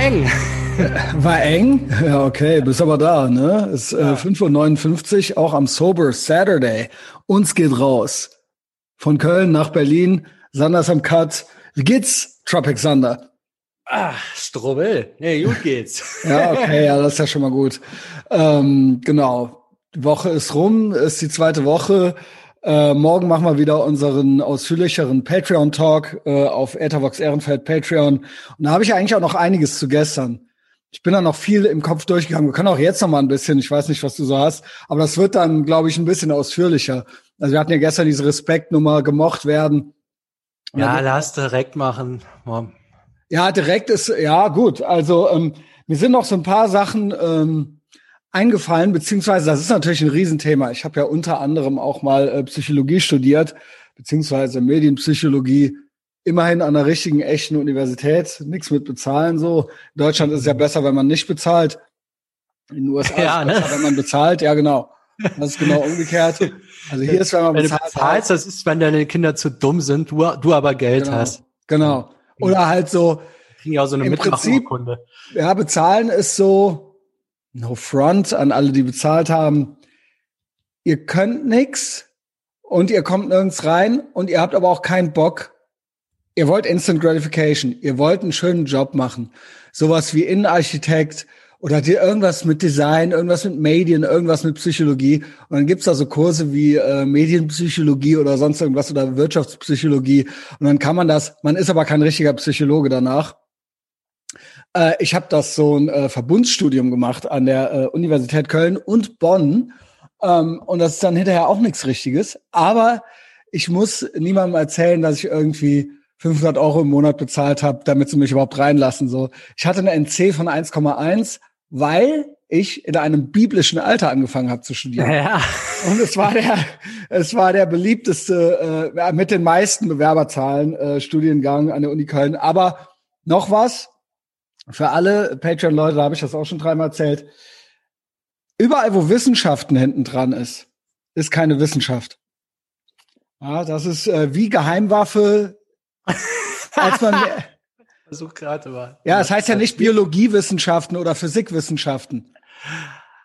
eng. War eng? Ja, okay, bist aber da, ne? Ist äh, 5.59 Uhr, auch am Sober Saturday. Uns geht raus. Von Köln nach Berlin. Sander ist am Cut. Wie geht's, Tropic Sander? Ah, Strobel. Nee, gut geht's. ja, okay, ja, das ist ja schon mal gut. Ähm, genau. Die Woche ist rum, ist die zweite Woche. Äh, morgen machen wir wieder unseren ausführlicheren Patreon-Talk äh, auf Ethervox Ehrenfeld Patreon. Und da habe ich eigentlich auch noch einiges zu gestern. Ich bin da noch viel im Kopf durchgegangen. Wir können auch jetzt noch mal ein bisschen, ich weiß nicht, was du so hast, aber das wird dann, glaube ich, ein bisschen ausführlicher. Also wir hatten ja gestern diese Respektnummer gemocht werden. Ja, lass direkt machen. Mom. Ja, direkt ist, ja gut. Also ähm, mir sind noch so ein paar Sachen ähm, eingefallen, beziehungsweise das ist natürlich ein Riesenthema. Ich habe ja unter anderem auch mal äh, Psychologie studiert, beziehungsweise Medienpsychologie immerhin an einer richtigen, echten Universität, nichts mit bezahlen so. In Deutschland ist es ja besser, wenn man nicht bezahlt. In den USA ja, ist es besser, ne? wenn man bezahlt. Ja, genau. Das ist genau umgekehrt. Also hier ist, wenn man Wenn du bezahlt. bezahlst, das ist, wenn deine Kinder zu dumm sind, du, du aber Geld genau. hast. genau. Oder halt so, Kriegen ja auch so eine Im Prinzip- ja, bezahlen ist so, no front an alle, die bezahlt haben. Ihr könnt nix und ihr kommt nirgends rein und ihr habt aber auch keinen Bock. Ihr wollt Instant Gratification. Ihr wollt einen schönen Job machen. Sowas wie Innenarchitekt oder dir irgendwas mit Design, irgendwas mit Medien, irgendwas mit Psychologie. Und dann gibt's da so Kurse wie äh, Medienpsychologie oder sonst irgendwas oder Wirtschaftspsychologie. Und dann kann man das, man ist aber kein richtiger Psychologe danach. Äh, ich habe das so ein äh, Verbundsstudium gemacht an der äh, Universität Köln und Bonn. Ähm, und das ist dann hinterher auch nichts Richtiges. Aber ich muss niemandem erzählen, dass ich irgendwie 500 Euro im Monat bezahlt habe, damit sie mich überhaupt reinlassen. So, ich hatte eine NC von 1,1, weil ich in einem biblischen Alter angefangen habe zu studieren. Ja. Und es war der, es war der beliebteste äh, mit den meisten Bewerberzahlen äh, Studiengang an der Uni Köln. Aber noch was für alle Patreon-Leute, da habe ich das auch schon dreimal erzählt. Überall, wo Wissenschaften hinten dran ist, ist keine Wissenschaft. Ja, das ist äh, wie Geheimwaffe. Als man, Versuch gerade mal. ja, es heißt ja nicht Biologiewissenschaften oder Physikwissenschaften.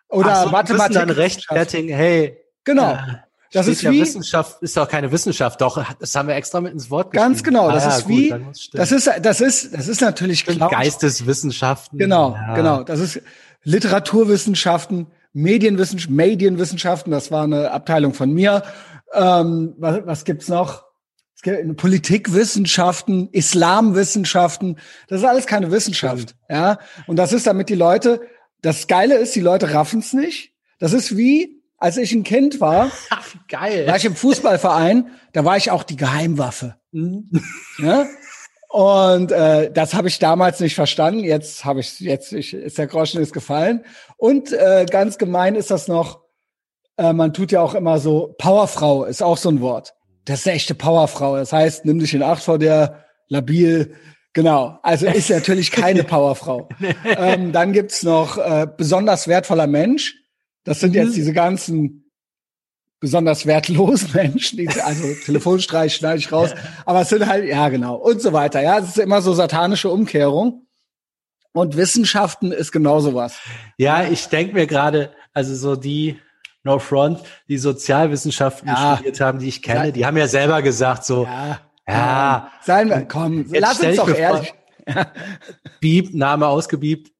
Oder so, Mathematik. dann rechtfertigen, hey. Genau. äh, Das ist ja wie- Wissenschaft, ist doch keine Wissenschaft, doch, das haben wir extra mit ins Wort Ganz geschrieben. genau, Ah das ja, ist gut, wie, das ist, das ist, das ist natürlich klar. Geisteswissenschaften. Genau, ja. genau. Das ist Literaturwissenschaften, Medienwissenschaften, Medienwissenschaften. Das war eine Abteilung von mir. Ähm, was, was gibt's noch? Es gibt Politikwissenschaften, Islamwissenschaften. Das ist alles keine Wissenschaft. Ja, und das ist damit die Leute. Das Geile ist, die Leute raffen's nicht. Das ist wie, als ich ein Kind war, Ach, geil. war ich im Fußballverein. Da war ich auch die Geheimwaffe. Mhm. Ne? Und äh, das habe ich damals nicht verstanden. Jetzt habe ich jetzt ich, ist der Groschen ist gefallen. Und äh, ganz gemein ist das noch. Äh, man tut ja auch immer so Powerfrau ist auch so ein Wort. Das ist eine echte Powerfrau. Das heißt, nimm dich in Acht vor der labil. Genau. Also ist natürlich keine Powerfrau. ähm, dann gibt's noch äh, besonders wertvoller Mensch. Das sind jetzt diese ganzen besonders wertlosen Menschen, die, also Telefonstreich schneide ich raus, aber es sind halt, ja genau, und so weiter. Ja, es ist immer so satanische Umkehrung. Und Wissenschaften ist genauso was. Ja, ich denke mir gerade, also so die No Front, die Sozialwissenschaften Ja. studiert haben, die ich kenne, die haben ja selber gesagt so, Ja. Ja. Seien wir, komm, lass uns doch mir vor- ehrlich. Beep, Name ausgebiebt.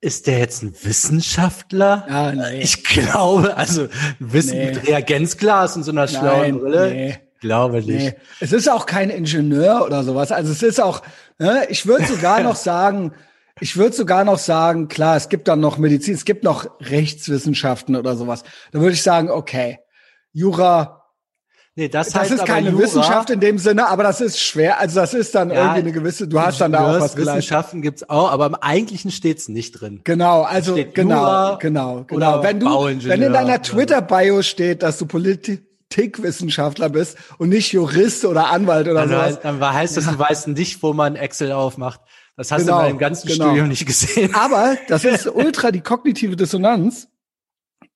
Ist der jetzt ein Wissenschaftler? Ja, nee. Ich glaube, also Wissen Nee. mit Reagenzglas und so einer schlauen Nein, Brille. nee. Glaube nicht. Nee. Es ist auch kein Ingenieur oder sowas. Also es ist auch, ne, ich würde sogar noch sagen, ich würde sogar noch sagen, klar, es gibt dann noch Medizin, es gibt noch Rechtswissenschaften oder sowas. Da würde ich sagen, okay, Jura, Nee, das, das heißt ist keine Jura, Wissenschaft in dem Sinne, aber das ist schwer. Also das ist dann Ja, irgendwie eine gewisse, du hast dann da auch was geleistet. Wissenschaften gibt's auch, aber im Eigentlichen steht's nicht drin. Genau, also genau, Jura genau, genau. Wenn du, wenn in deiner Twitter-Bio steht, dass du Politikwissenschaftler bist und nicht Jurist oder Anwalt oder heißt, dann heißt das, du weißt nicht, wo man Excel aufmacht. Das hast Genau, du in meinem ganzen genau. Studium nicht gesehen. Aber das ist ultra die kognitive Dissonanz.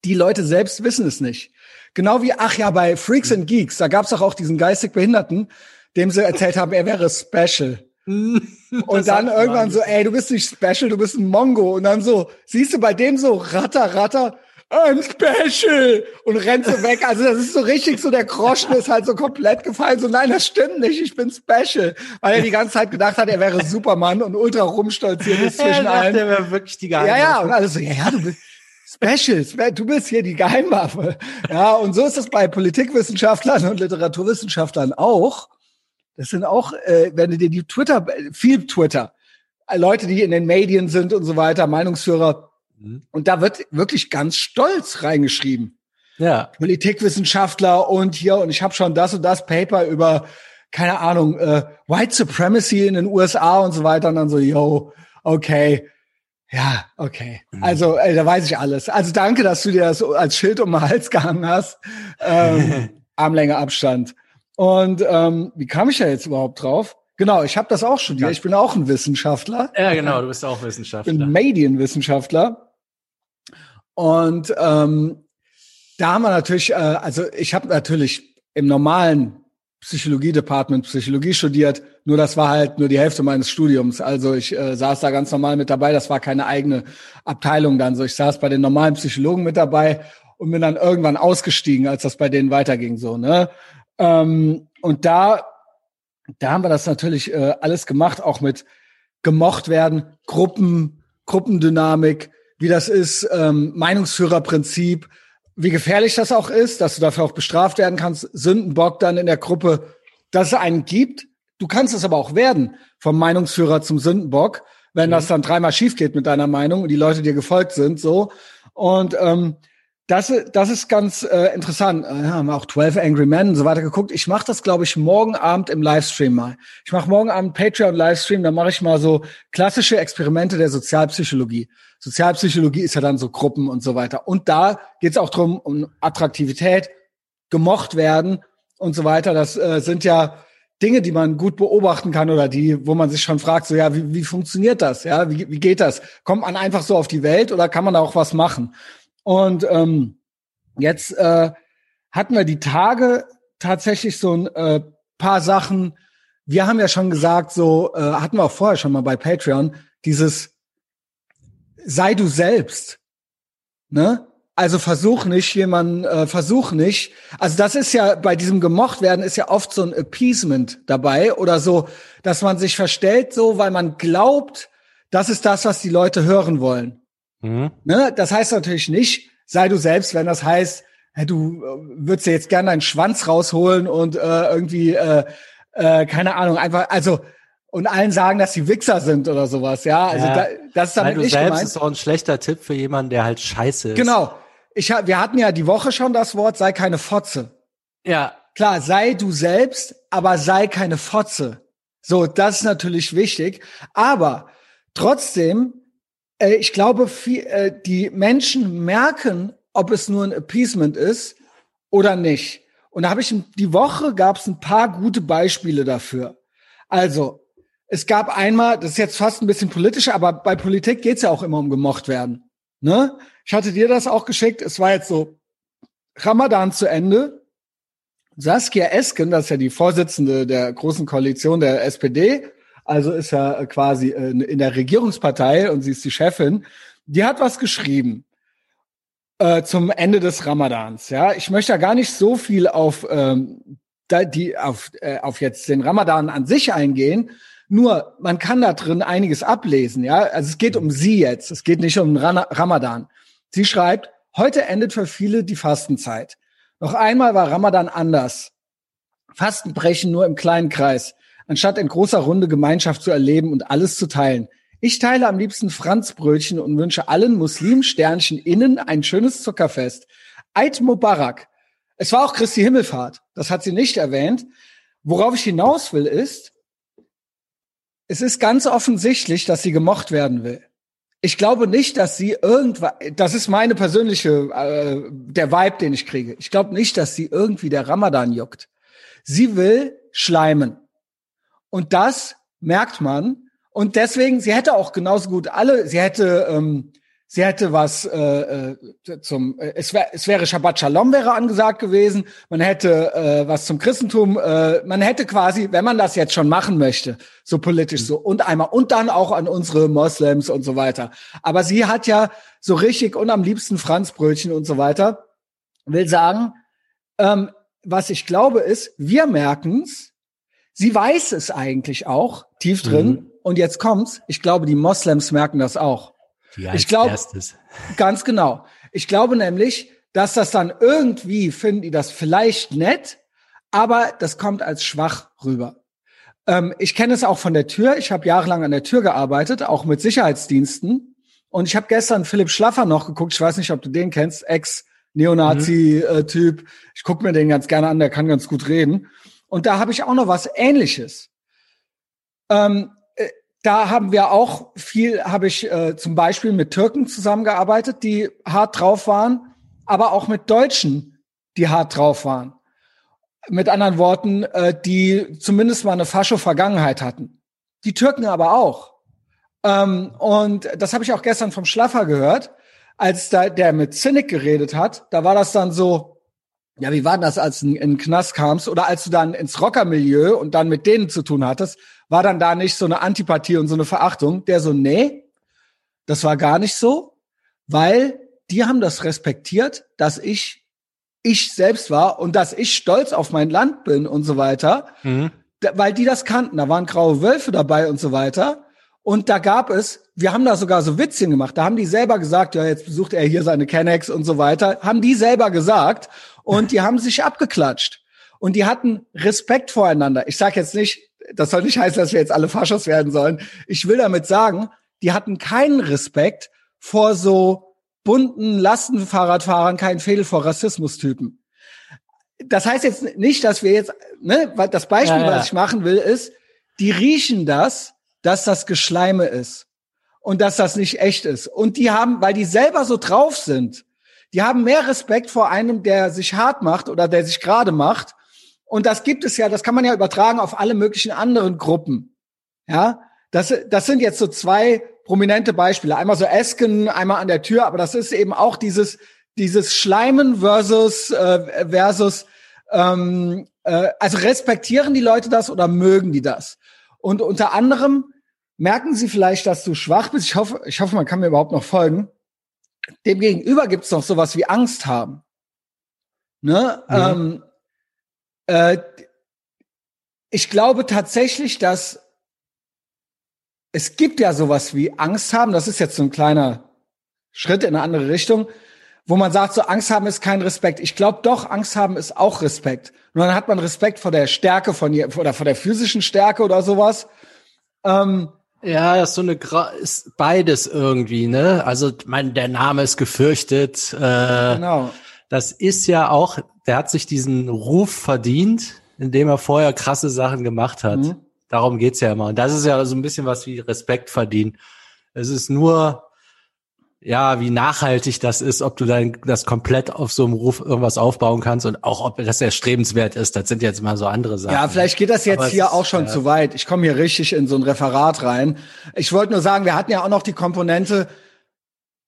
Die Leute selbst wissen es nicht. Genau wie, ach ja, bei Freaks and Geeks, da gab's doch auch diesen geistig Behinderten, dem sie erzählt haben, er wäre special. und dann irgendwann so, ey, du bist nicht special, du bist ein Mongo. Und dann so, siehst du bei dem so, ratter, ratter, I'm special und rennt so weg. Also das ist so richtig so, der Groschen ist halt so komplett gefallen. So, nein, das stimmt nicht, ich bin special. Weil er die ganze Zeit gedacht hat, er wäre Superman und ultra rumstolziert ist zwischen er allen. Der wäre wirklich die Geheimwaffe. Ja, ja, und alles so, ja, ja, du bist special, du bist hier die Geheimwaffe. Ja, und so ist es bei Politikwissenschaftlern und Literaturwissenschaftlern auch. Das sind auch, äh, wenn du dir die Twitter, viel Twitter, Leute, die in den Medien sind und so weiter, Meinungsführer, Mhm. Und da wird wirklich ganz stolz reingeschrieben. Ja. Politikwissenschaftler und hier, und ich habe schon das und das Paper über, keine Ahnung, äh, White Supremacy in den USA und so weiter. Und dann so, yo, okay. Ja, okay. Mhm. Also, ey, da weiß ich alles. Also danke, dass du dir das als Schild um den Hals gehangen hast. Ähm, Armlänge Abstand. Und ähm, wie kam ich da jetzt überhaupt drauf? Genau, ich habe das auch studiert. Ich bin auch ein Wissenschaftler. Ja, genau, du bist auch Wissenschaftler. Ich bin Medienwissenschaftler. Und ähm, da haben wir natürlich, äh, also ich habe natürlich im normalen Psychologie-Department Psychologie studiert, nur das war halt nur die Hälfte meines Studiums. Also ich äh, saß da ganz normal mit dabei, das war keine eigene Abteilung dann so. Ich saß bei den normalen Psychologen mit dabei und bin dann irgendwann ausgestiegen, als das bei denen weiterging so. Ne? Ähm, und da, da haben wir das natürlich äh, alles gemacht, auch mit gemocht werden, Gruppen, Gruppendynamik, wie das ist, ähm, Meinungsführerprinzip, wie gefährlich das auch ist, dass du dafür auch bestraft werden kannst, Sündenbock dann in der Gruppe, dass es einen gibt. Du kannst es aber auch werden, vom Meinungsführer zum Sündenbock, wenn mhm. das dann dreimal schief geht mit deiner Meinung und die Leute dir gefolgt sind, so. Und ähm, das, das ist ganz äh, interessant. Äh, haben wir auch 12 Angry Men und so weiter geguckt. Ich mache das, glaube ich, morgen Abend im Livestream mal. Ich mache morgen Abend Patreon-Livestream, da mache ich mal so klassische Experimente der Sozialpsychologie. Sozialpsychologie ist ja dann so Gruppen und so weiter. Und da geht es auch drum um Attraktivität, gemocht werden und so weiter. Das äh, sind ja Dinge, die man gut beobachten kann oder die, wo man sich schon fragt, so ja, wie, wie funktioniert das? Ja, wie, wie geht das? Kommt man einfach so auf die Welt oder kann man da auch was machen? Und ähm, jetzt äh, hatten wir die Tage tatsächlich so ein äh, paar Sachen. Wir haben ja schon gesagt, so äh, hatten wir auch vorher schon mal bei Patreon dieses sei du selbst. Ne? Also versuch nicht jemanden, äh, versuch nicht. Also das ist ja bei diesem gemocht werden ist ja oft so ein Appeasement dabei oder so, dass man sich verstellt so, weil man glaubt, das ist das, was die Leute hören wollen. Mhm. Ne? Das heißt natürlich nicht, sei du selbst, wenn das heißt, hey, du äh, würdest dir jetzt gerne deinen Schwanz rausholen und äh, irgendwie äh, äh, keine Ahnung, einfach also und allen sagen, dass sie Wichser sind oder sowas, ja. Also ja, da, das ist damit du nicht selbst gemeint. ist auch ein schlechter Tipp für jemanden, der halt scheiße ist. Genau. Ich, wir hatten ja die Woche schon das Wort, sei keine Fotze. Ja. Klar, sei du selbst, aber sei keine Fotze. So, das ist natürlich wichtig. Aber trotzdem, äh, ich glaube, viel, äh, die Menschen merken, ob es nur ein Appeasement ist oder nicht. Und da habe ich die Woche gab es ein paar gute Beispiele dafür. Also es gab einmal, das ist jetzt fast ein bisschen politischer, aber bei Politik geht's ja auch immer um gemocht werden. Ne? Ich hatte dir das auch geschickt. Es war jetzt so Ramadan zu Ende. Saskia Esken, das ist ja die Vorsitzende der großen Koalition der SPD, also ist ja quasi in der Regierungspartei und sie ist die Chefin. Die hat was geschrieben äh, zum Ende des Ramadans. Ja, ich möchte ja gar nicht so viel auf ähm, die auf, äh, auf jetzt den Ramadan an sich eingehen, nur, man kann da drin einiges ablesen, ja. Also es geht um sie jetzt. Es geht nicht um Ramadan. Sie schreibt, heute endet für viele die Fastenzeit. Noch einmal war Ramadan anders. Fasten brechen nur im kleinen Kreis, anstatt in großer Runde Gemeinschaft zu erleben und alles zu teilen. Ich teile am liebsten Franzbrötchen und wünsche allen Muslimsternchen innen ein schönes Zuckerfest. Eid Mubarak. Es war auch Christi Himmelfahrt. Das hat sie nicht erwähnt. Worauf ich hinaus will ist, es ist ganz offensichtlich, dass sie gemocht werden will. Ich glaube nicht, dass sie irgendwas, das ist meine persönliche, äh, der Vibe, den ich kriege. Ich glaube nicht, dass sie irgendwie der Ramadan juckt. Sie will schleimen. Und das merkt man. Und deswegen, sie hätte auch genauso gut alle, sie hätte, ähm, sie hätte was äh, äh, zum äh, es wäre es wäre Shabbat Shalom wäre angesagt gewesen, man hätte äh, was zum Christentum, äh, man hätte quasi, wenn man das jetzt schon machen möchte, so politisch so und einmal und dann auch an unsere Moslems und so weiter. Aber sie hat ja so richtig und am liebsten Franzbrötchen und so weiter. Will sagen, ähm, was ich glaube ist, wir merken's, sie weiß es eigentlich auch tief drin mhm. und jetzt kommt's, ich glaube, die Moslems merken das auch ich glaube, ganz genau. Ich glaube nämlich, dass das dann irgendwie finden die das vielleicht nett, aber das kommt als schwach rüber. Ähm, ich kenne es auch von der Tür. Ich habe jahrelang an der Tür gearbeitet, auch mit Sicherheitsdiensten. Und ich habe gestern Philipp Schlaffer noch geguckt. Ich weiß nicht, ob du den kennst, Ex-Neonazi-Typ. Mhm. Ich gucke mir den ganz gerne an, der kann ganz gut reden. Und da habe ich auch noch was Ähnliches. Ähm, da haben wir auch viel, habe ich äh, zum Beispiel mit Türken zusammengearbeitet, die hart drauf waren, aber auch mit Deutschen, die hart drauf waren. Mit anderen Worten, äh, die zumindest mal eine Fascho-Vergangenheit hatten. Die Türken aber auch. Ähm, und das habe ich auch gestern vom Schlaffer gehört, als da der mit Zinnig geredet hat. Da war das dann so, ja, wie war das, als du in den Knast kamst oder als du dann ins Rockermilieu und dann mit denen zu tun hattest? war dann da nicht so eine Antipathie und so eine Verachtung. Der so, nee, das war gar nicht so, weil die haben das respektiert, dass ich ich selbst war und dass ich stolz auf mein Land bin und so weiter, mhm. weil die das kannten. Da waren graue Wölfe dabei und so weiter. Und da gab es, wir haben da sogar so Witzchen gemacht. Da haben die selber gesagt, ja, jetzt besucht er hier seine Kennex und so weiter. Haben die selber gesagt und die haben sich abgeklatscht. Und die hatten Respekt voreinander. Ich sage jetzt nicht, das soll nicht heißen, dass wir jetzt alle Faschos werden sollen. Ich will damit sagen, die hatten keinen Respekt vor so bunten Lastenfahrradfahrern, keinen Fehl vor Rassismustypen. Das heißt jetzt nicht, dass wir jetzt, ne, weil das Beispiel, ja, ja. was ich machen will, ist, die riechen das, dass das Geschleime ist und dass das nicht echt ist. Und die haben, weil die selber so drauf sind, die haben mehr Respekt vor einem, der sich hart macht oder der sich gerade macht, und das gibt es ja, das kann man ja übertragen auf alle möglichen anderen Gruppen. Ja, das, das sind jetzt so zwei prominente Beispiele. Einmal so Esken, einmal an der Tür, aber das ist eben auch dieses, dieses Schleimen versus, äh, versus, ähm, äh, also respektieren die Leute das oder mögen die das? Und unter anderem merken sie vielleicht, dass du schwach bist. Ich hoffe, ich hoffe, man kann mir überhaupt noch folgen. Demgegenüber gibt es noch sowas wie Angst haben. Ne? Mhm. Ähm, äh, ich glaube tatsächlich, dass es gibt ja sowas wie Angst haben. Das ist jetzt so ein kleiner Schritt in eine andere Richtung, wo man sagt, so Angst haben ist kein Respekt. Ich glaube doch, Angst haben ist auch Respekt. Und dann hat man Respekt vor der Stärke von ihr oder vor der physischen Stärke oder sowas. Ähm, ja, das ist so eine Gra ist beides irgendwie, ne? Also mein der Name ist gefürchtet. Äh, genau. Das ist ja auch der hat sich diesen Ruf verdient, indem er vorher krasse Sachen gemacht hat. Mhm. Darum geht's ja immer. Und das ist ja so ein bisschen was wie Respekt verdienen. Es ist nur, ja, wie nachhaltig das ist, ob du dann das komplett auf so einem Ruf irgendwas aufbauen kannst und auch ob das erstrebenswert ist. Das sind jetzt mal so andere Sachen. Ja, vielleicht geht das jetzt Aber hier auch schon ja. zu weit. Ich komme hier richtig in so ein Referat rein. Ich wollte nur sagen, wir hatten ja auch noch die Komponente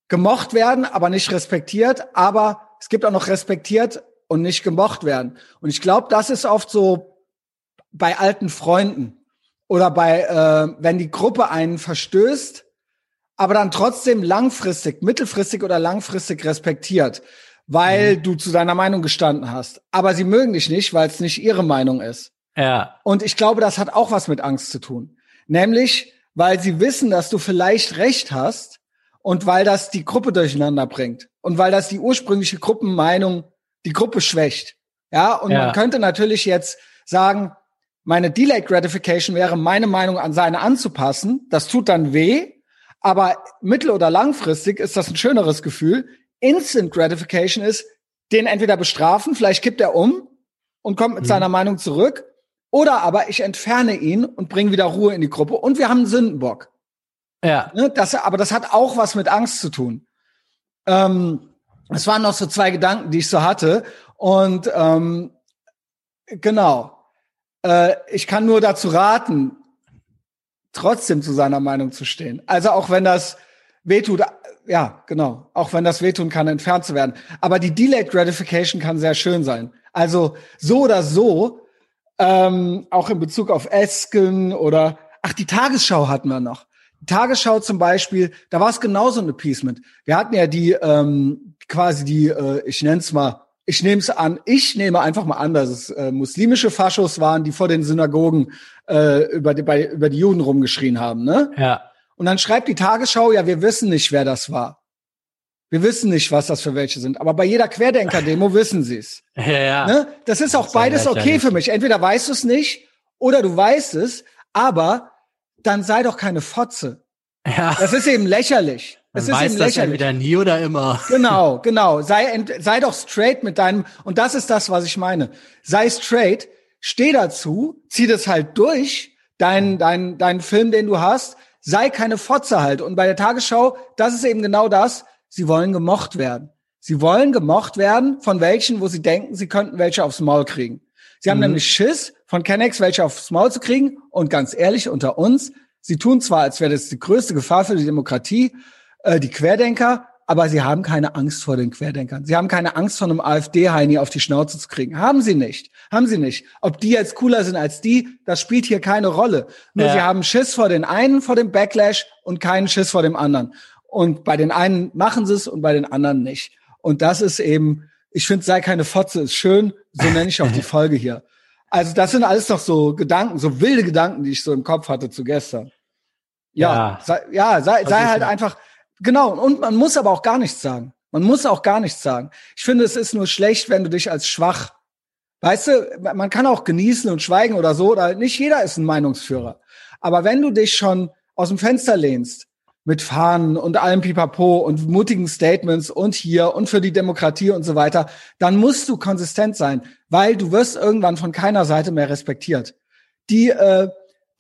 gemocht werden, aber nicht respektiert. Aber es gibt auch noch respektiert, und nicht gemocht werden. Und ich glaube, das ist oft so bei alten Freunden oder bei, äh, wenn die Gruppe einen verstößt, aber dann trotzdem langfristig, mittelfristig oder langfristig respektiert, weil mhm. du zu deiner Meinung gestanden hast. Aber sie mögen dich nicht, weil es nicht ihre Meinung ist. Ja. Und ich glaube, das hat auch was mit Angst zu tun. Nämlich, weil sie wissen, dass du vielleicht recht hast und weil das die Gruppe durcheinander bringt und weil das die ursprüngliche Gruppenmeinung die Gruppe schwächt. Ja, und ja. man könnte natürlich jetzt sagen, meine Delayed Gratification wäre, meine Meinung an seine anzupassen. Das tut dann weh, aber mittel- oder langfristig ist das ein schöneres Gefühl. Instant Gratification ist, den entweder bestrafen, vielleicht kippt er um und kommt mit mhm. seiner Meinung zurück, oder aber ich entferne ihn und bringe wieder Ruhe in die Gruppe und wir haben einen Sündenbock. Ja. Ne, das, aber das hat auch was mit Angst zu tun. Ähm, es waren noch so zwei Gedanken, die ich so hatte. Und ähm, genau, äh, ich kann nur dazu raten, trotzdem zu seiner Meinung zu stehen. Also auch wenn das wehtut, ja, genau. Auch wenn das wehtun kann, entfernt zu werden. Aber die Delayed Gratification kann sehr schön sein. Also so oder so, ähm, auch in Bezug auf Esken oder, ach, die Tagesschau hatten wir noch. Die Tagesschau zum Beispiel, da war es genauso ein Appeasement. Wir hatten ja die, ähm, quasi die, äh, ich nenne es mal, ich nehme es an, ich nehme einfach mal an, dass es äh, muslimische Faschos waren, die vor den Synagogen äh, über, die, bei, über die Juden rumgeschrien haben, ne? Ja. Und dann schreibt die Tagesschau, ja, wir wissen nicht, wer das war. Wir wissen nicht, was das für welche sind. Aber bei jeder Querdenker-Demo wissen sie es. Ja, ja. Ne? Das ist auch das beides okay für mich. Entweder weißt du es nicht oder du weißt es, aber dann sei doch keine Fotze. Ja. Das ist eben lächerlich. Das Man ist eben lächerlich. Entweder nie oder immer. Genau, genau. Sei, sei doch straight mit deinem, und das ist das, was ich meine. Sei straight, steh dazu, zieh das halt durch, dein, dein, dein Film, den du hast, sei keine Fotze halt. Und bei der Tagesschau, das ist eben genau das, sie wollen gemocht werden. Sie wollen gemocht werden von welchen, wo sie denken, sie könnten welche aufs Maul kriegen. Sie haben mhm. nämlich Schiss, von Kennex welche aufs Maul zu kriegen. Und ganz ehrlich, unter uns, sie tun zwar, als wäre das die größte Gefahr für die Demokratie, äh, die Querdenker, aber sie haben keine Angst vor den Querdenkern. Sie haben keine Angst, von einem AfD-Heini auf die Schnauze zu kriegen. Haben sie nicht. Haben sie nicht. Ob die jetzt cooler sind als die, das spielt hier keine Rolle. Nur ja. sie haben Schiss vor den einen, vor dem Backlash und keinen Schiss vor dem anderen. Und bei den einen machen sie es und bei den anderen nicht. Und das ist eben, ich finde, sei keine Fotze ist schön. So nenne ich auch die Folge hier. Also das sind alles doch so Gedanken, so wilde Gedanken, die ich so im Kopf hatte zu gestern. Ja, ja, sei, ja, sei, sei halt einfach, Genau, und man muss aber auch gar nichts sagen. Man muss auch gar nichts sagen. Ich finde, es ist nur schlecht, wenn du dich als schwach, weißt du, man kann auch genießen und schweigen oder so, oder nicht jeder ist ein Meinungsführer. Aber wenn du dich schon aus dem Fenster lehnst, mit Fahnen und allem Pipapo und mutigen Statements und hier und für die Demokratie und so weiter, dann musst du konsistent sein, weil du wirst irgendwann von keiner Seite mehr respektiert. Die, äh,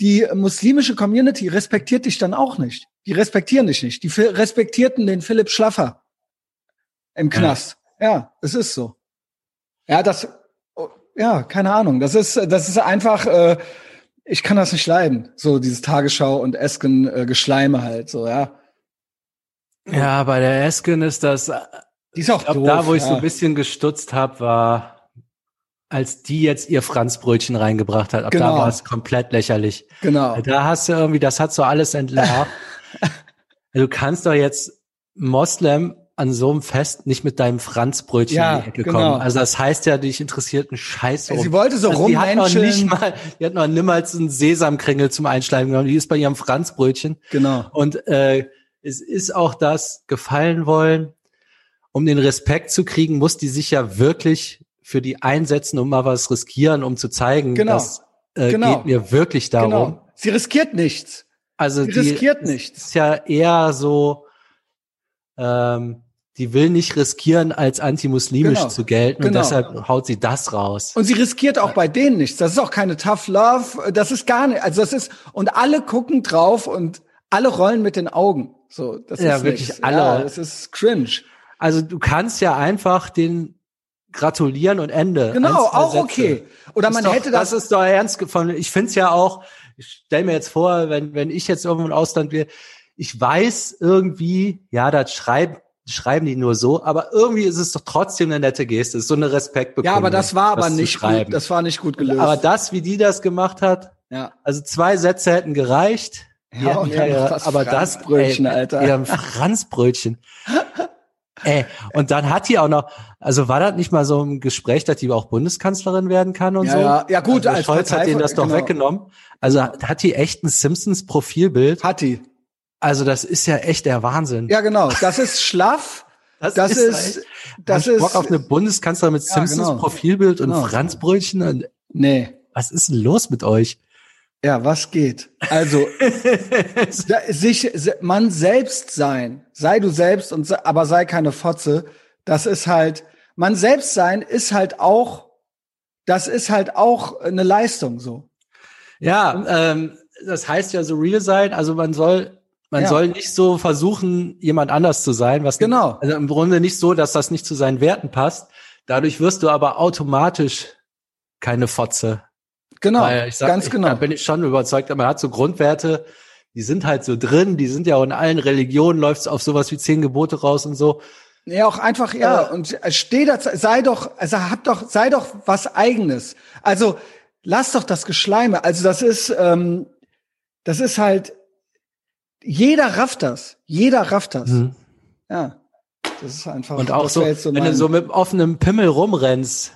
die muslimische Community respektiert dich dann auch nicht. Die respektieren dich nicht. Die respektierten den Philipp Schlaffer im Knast. Ja, ja es ist so. Ja, das, oh, ja, keine Ahnung. Das ist, das ist einfach, äh, ich kann das nicht leiden. So dieses Tagesschau und Esken äh, Geschleime halt, so, ja. Ja, bei der Esken ist das, die ist auch ich glaub, doof, da, wo ich ja. so ein bisschen gestutzt habe, war, als die jetzt ihr Franzbrötchen reingebracht hat. Ab genau. da war es komplett lächerlich. Genau. Da hast du irgendwie, das hat so alles entlarvt. du kannst doch jetzt Moslem an so einem Fest nicht mit deinem Franzbrötchen ja, in die Ecke genau. kommen. Also das heißt ja, dich interessiert ein Scheiß. Sie wollte so also rum. Die hat noch nicht mal, die hat noch niemals einen Sesamkringel zum Einschleimen genommen. Die ist bei ihrem Franzbrötchen. Genau. Und äh, es ist auch das gefallen wollen. Um den Respekt zu kriegen, muss die sich ja wirklich für die einsetzen, um mal was riskieren, um zu zeigen, genau. das äh, genau. geht mir wirklich darum. Genau. Sie riskiert nichts. Also Sie die riskiert nichts. Ist ja eher so, ähm, die will nicht riskieren, als antimuslimisch genau. zu gelten genau. und deshalb haut sie das raus. Und sie riskiert auch bei denen nichts. Das ist auch keine Tough Love. Das ist gar nicht. Also das ist und alle gucken drauf und alle rollen mit den Augen. So, das ja, ist wirklich nichts. alle. Ja, das ist cringe. Also du kannst ja einfach den gratulieren und Ende. Genau, auch Sätze. okay. Oder man doch, hätte das. Das ist doch ernst von, ich finde es ja auch, ich stell mir jetzt vor, wenn, wenn ich jetzt irgendwo im Ausland wäre, ich weiß irgendwie, ja, das schreiben, schreiben die nur so, aber irgendwie ist es doch trotzdem eine nette Geste, so eine Respektbekundung. Ja, aber das war aber nicht gut, das war nicht gut gelöst. Aber das, wie die das gemacht hat, ja. also zwei Sätze hätten gereicht. Ja, und ja, aber das, ey, Alter. Ja, Franzbrötchen. Ey, und dann hat die auch noch, also war das nicht mal so ein Gespräch, dass die auch Bundeskanzlerin werden kann und ja, so? Ja, ja gut. Also Scholz Partei hat denen das doch genau. weggenommen. Also hat die echt ein Simpsons Profilbild? Hat die. Also das ist ja echt der Wahnsinn. Ja, genau. Das ist schlaff. Das, das ist, ist das ist Bock auf eine Bundeskanzlerin mit Simpsons ja, genau. Profilbild und genau. Franzbrötchen und Nee. Was ist denn los mit euch? Ja, was geht? Also sich man selbst sein, sei du selbst und aber sei keine Fotze. Das ist halt man selbst sein ist halt auch das ist halt auch eine Leistung so. Ja, ähm, das heißt ja so real sein. Also man soll man ja. soll nicht so versuchen, jemand anders zu sein, was genau. also im Grunde nicht so, dass das nicht zu seinen Werten passt. Dadurch wirst du aber automatisch keine Fotze. Genau, sag, ganz genau. Da bin ich schon überzeugt, man hat so Grundwerte, die sind halt so drin, die sind ja auch in allen Religionen, läuft's auf sowas wie zehn Gebote raus und so. Ja, auch einfach, ja, und steh da, sei doch, also hab doch, sei doch was eigenes. Also, lass doch das Geschleime. Also, das ist, ähm, das ist halt, jeder rafft das. Jeder rafft das. Mhm. Ja. Das ist einfach. Und auch so, so wenn du so mit offenem Pimmel rumrennst,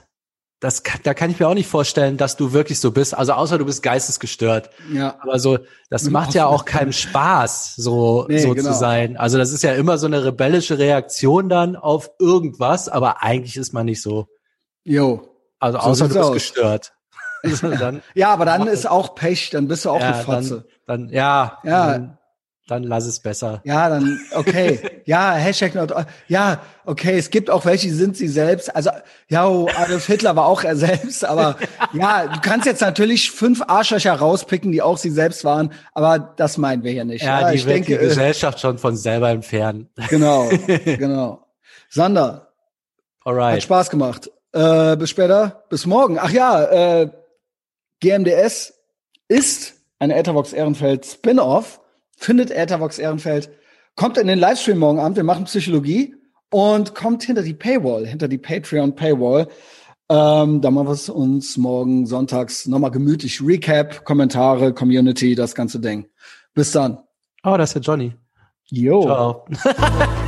das kann, da kann ich mir auch nicht vorstellen, dass du wirklich so bist. Also außer du bist geistesgestört. Ja. Aber so, das mit macht ja auch keinen Spaß, so, nee, so genau. zu sein. Also das ist ja immer so eine rebellische Reaktion dann auf irgendwas, aber eigentlich ist man nicht so. Jo. Also außer so du bist aus. gestört. dann, ja, aber dann ist auch Pech, dann bist du auch ja, eine Fotze. Dann, dann ja, ja, dann, dann lass es besser. Ja, dann, okay. ja, Hashtag not, ja, okay, es gibt auch welche, die sind sie selbst. Also, ja, oh, Adolf Hitler war auch er selbst, aber ja, du kannst jetzt natürlich fünf Arschlöcher rauspicken, die auch sie selbst waren, aber das meinen wir hier nicht. Ja, ja die ich wird denke, die äh, Gesellschaft schon von selber entfernen. Genau, genau. Sander. Alright. Hat Spaß gemacht. Äh, bis später, bis morgen. Ach ja, äh, GMDS ist eine Etherbox Ehrenfeld Spin-off findet Ethervox Ehrenfeld, kommt in den Livestream morgen Abend, wir machen Psychologie und kommt hinter die Paywall, hinter die Patreon Paywall. Ähm, da machen wir es uns morgen sonntags nochmal gemütlich. Recap, Kommentare, Community, das ganze Ding. Bis dann. Oh, das ist der Johnny. Jo. Ciao.